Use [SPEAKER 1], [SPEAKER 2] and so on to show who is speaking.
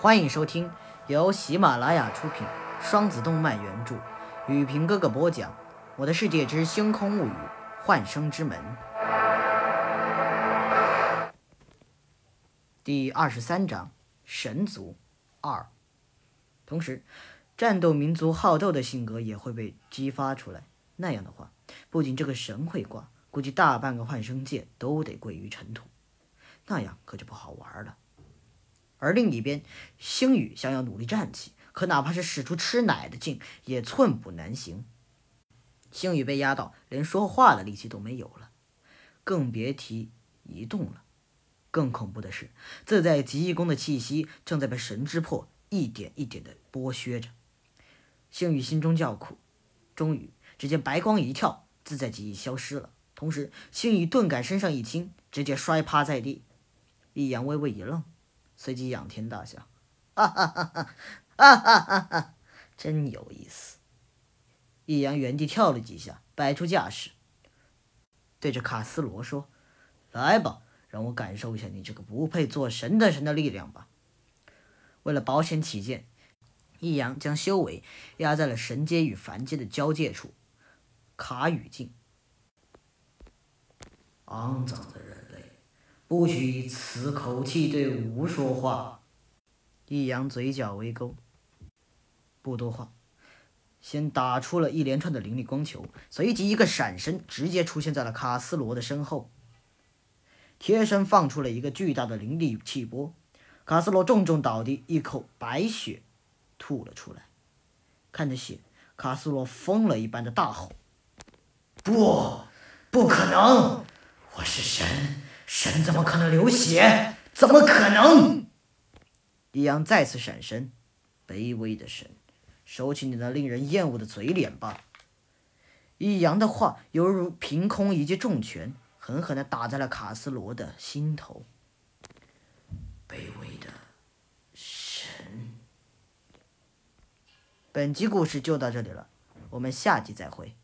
[SPEAKER 1] 欢迎收听由喜马拉雅出品、双子动漫原著、雨平哥哥播讲《我的世界之星空物语：幻生之门》第二十三章《神族二》。同时，战斗民族好斗的性格也会被激发出来。那样的话，不仅这个神会挂，估计大半个幻生界都得归于尘土。那样可就不好玩了。而另一边，星宇想要努力站起，可哪怕是使出吃奶的劲，也寸步难行。星宇被压到连说话的力气都没有了，更别提移动了。更恐怖的是，自在极意宫的气息正在被神之魄一点一点的剥削着。星宇心中叫苦。终于，只见白光一跳，自在极意消失了。同时，星宇顿感身上一轻，直接摔趴在地。易阳微微一愣。随即仰天大笑，哈哈哈哈哈哈哈哈！真有意思。易阳原地跳了几下，摆出架势，对着卡斯罗说：“来吧，让我感受一下你这个不配做神的神的力量吧。”为了保险起见，易阳将修为压在了神阶与凡阶的交界处，卡语境。肮脏的人。不许此口气对吾说话。易阳嘴角微勾，不多话，先打出了一连串的灵力光球，随即一个闪身，直接出现在了卡斯罗的身后，贴身放出了一个巨大的灵力气波。卡斯罗重重倒地，一口白血吐了出来。看着血，卡斯罗疯了一般的大吼：“不，不可能！我是神！”神怎么可能流血？怎么可能？易阳再次闪身，卑微的神，收起你那令人厌恶的嘴脸吧！易阳的话犹如凭空一记重拳，狠狠地打在了卡斯罗的心头。卑微的神。本集故事就到这里了，我们下集再会。